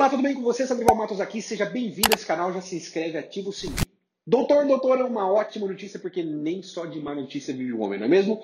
Olá, tudo bem com você? Sandro Matos aqui. Seja bem-vindo a esse canal. Já se inscreve, ativa o sininho. Doutor, doutor, é uma ótima notícia porque nem só de má notícia vive o homem, não é mesmo?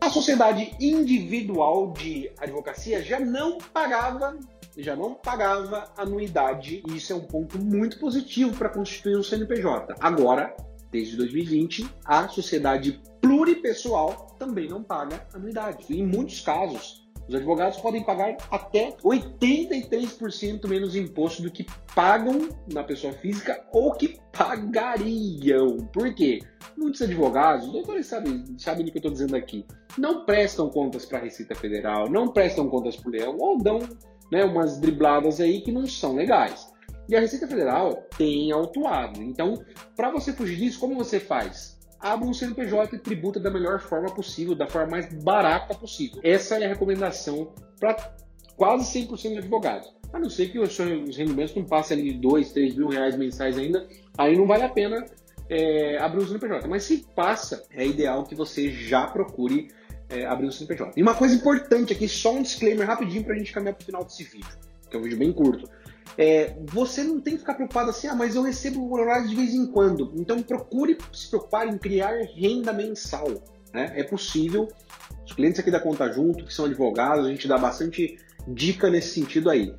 A sociedade individual de advocacia já não pagava, já não pagava anuidade e isso é um ponto muito positivo para constituir um CNPJ. Agora, desde 2020, a sociedade pluripessoal também não paga anuidade. Em muitos casos, os advogados podem pagar até 83% menos imposto do que pagam na pessoa física ou que pagariam. Por quê? Muitos advogados, os doutores sabem, sabem do que eu estou dizendo aqui, não prestam contas para a Receita Federal, não prestam contas para o Leão ou dão né, umas dribladas aí que não são legais. E a Receita Federal tem autuado. Então, para você fugir disso, como você faz? Abra um CNPJ e tributa da melhor forma possível, da forma mais barata possível. Essa é a recomendação para quase 100% de advogados. A não ser que os seus rendimentos não passem ali de 2, 3 mil reais mensais ainda, aí não vale a pena é, abrir um CNPJ. Mas se passa, é ideal que você já procure é, abrir um CNPJ. E uma coisa importante aqui, só um disclaimer rapidinho para a gente caminhar para o final desse vídeo, que é um vídeo bem curto é, você não tem que ficar preocupado assim, ah, mas eu recebo horário de vez em quando. Então procure se preocupar em criar renda mensal. Né? É possível. Os clientes aqui da Conta Junto, que são advogados, a gente dá bastante dica nesse sentido aí.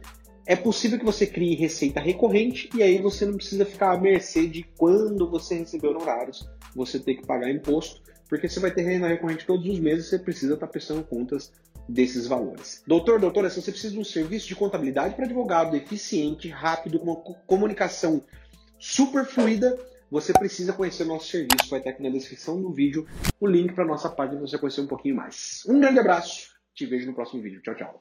É possível que você crie receita recorrente e aí você não precisa ficar à mercê de quando você recebeu honorários, você ter que pagar imposto, porque você vai ter renda recorrente todos os meses, você precisa estar prestando contas desses valores. Doutor, doutora, se você precisa de um serviço de contabilidade para advogado eficiente, rápido, com uma comunicação super fluida, você precisa conhecer o nosso serviço. Vai estar aqui na descrição do vídeo o link para nossa página para você conhecer um pouquinho mais. Um grande abraço, te vejo no próximo vídeo. Tchau, tchau.